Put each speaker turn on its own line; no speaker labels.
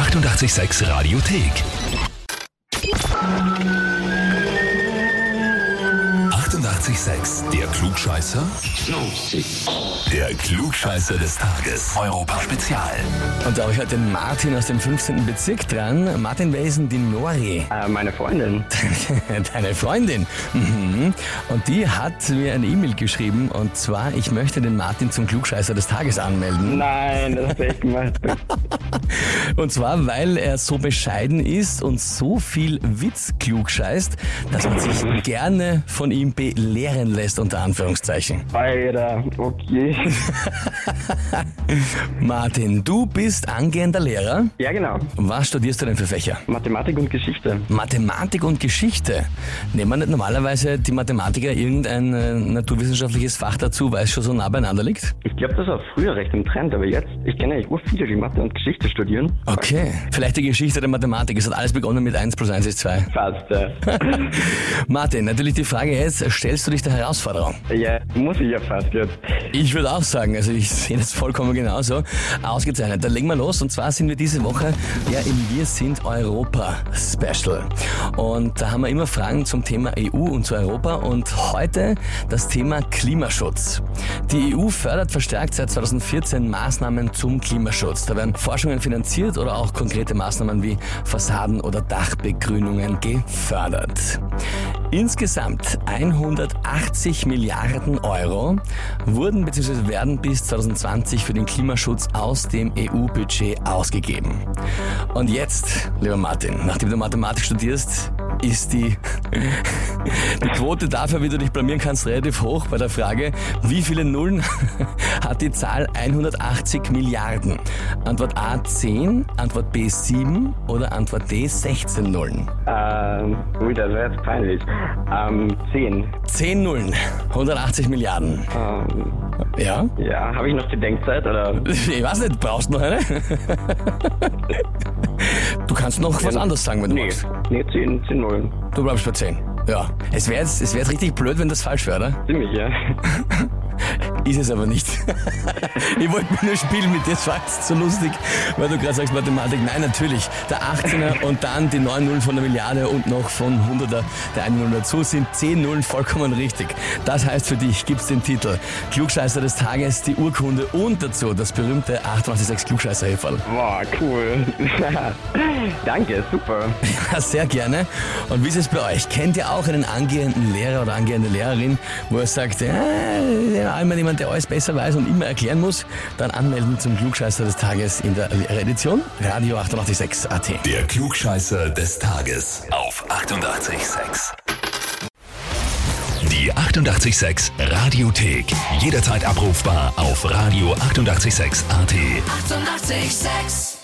886 Radiothek. 88,6. Der Klugscheißer? Der Klugscheißer des Tages. Europa Spezial.
Und da habe ich heute den Martin aus dem 15. Bezirk dran. Martin, wer ist denn die Nori?
Äh, meine Freundin.
Deine Freundin. Mhm. Und die hat mir eine E-Mail geschrieben und zwar, ich möchte den Martin zum Klugscheißer des Tages anmelden.
Nein, das du echt gemacht.
Und zwar, weil er so bescheiden ist und so viel Witz klugscheißt, dass man sich gerne von ihm belehren lässt, unter Anführungszeichen.
Alter, okay.
Martin, du bist angehender Lehrer.
Ja, genau.
Was studierst du denn für Fächer?
Mathematik und Geschichte.
Mathematik und Geschichte. Nehmen nicht normalerweise die Mathematiker irgendein äh, naturwissenschaftliches Fach dazu, weil es schon so nah beieinander liegt?
Ich glaube, das war früher recht im Trend, aber jetzt, ich kenne eigentlich ur viele, die Mathe und Geschichte studieren.
Okay. Vielleicht die Geschichte der Mathematik. Es hat alles begonnen mit 1 plus 1 ist 2.
Fast, äh.
Martin, natürlich die Frage jetzt, stellst du dich der Herausforderung?
Ja, muss ich ja fast jetzt.
Ich würde auch sagen, also ich sehe das vollkommen genauso. Ausgezeichnet. Dann legen wir los. Und zwar sind wir diese Woche ja im Wir sind Europa Special. Und da haben wir immer Fragen zum Thema EU und zu Europa. Und heute das Thema Klimaschutz. Die EU fördert verstärkt seit 2014 Maßnahmen zum Klimaschutz. Da werden Forschungen finanziert oder auch konkrete Maßnahmen wie Fassaden- oder Dachbegrünungen gefördert. Insgesamt 180 Milliarden Euro wurden bzw. werden bis 2020 für den Klimaschutz aus dem EU-Budget ausgegeben. Und jetzt, lieber Martin, nachdem du Mathematik studierst, ist die, die Quote dafür, wie du dich blamieren kannst, relativ hoch bei der Frage, wie viele Nullen hat die Zahl 180 Milliarden? Antwort A 10, Antwort B 7 oder Antwort D 16 Nullen?
Ähm, ui, das wäre jetzt peinlich. Ähm, 10.
10 Nullen, 180 Milliarden.
Ähm,
Ja?
ja, habe ich noch die Denkzeit oder?
Ich weiß nicht, brauchst du noch eine? Du kannst noch was anderes sagen, wenn du
Nee,
magst.
nee 10, 10 Nullen.
Du bleibst bei 10. Ja. Es wäre jetzt, es wär jetzt richtig blöd, wenn das falsch wäre, oder?
Ziemlich, ja.
Ist es aber nicht. ich wollte mir nur spielen mit dir, es war jetzt so lustig, weil du gerade sagst Mathematik. Nein, natürlich. Der 18er und dann die 9 Nullen von der Milliarde und noch von 100er der 1 Null dazu sind 10 Nullen vollkommen richtig. Das heißt für dich gibt's den Titel Klugscheißer des Tages, die Urkunde und dazu das berühmte 886 klugscheißer -Häferl.
Boah, cool. Danke, super.
Ja, sehr gerne. Und wie ist es bei euch? Kennt ihr auch einen angehenden Lehrer oder angehende Lehrerin, wo er sagt, ja, einmal jemand, der alles besser weiß und immer erklären muss? Dann anmelden zum Klugscheißer des Tages in der Lehreredition. Radio 886 AT.
Der Klugscheißer des Tages. Auf 88,6. Die 88,6 Radiothek. Jederzeit abrufbar auf radio886.at. 88,6.
Eighty-eight, sex.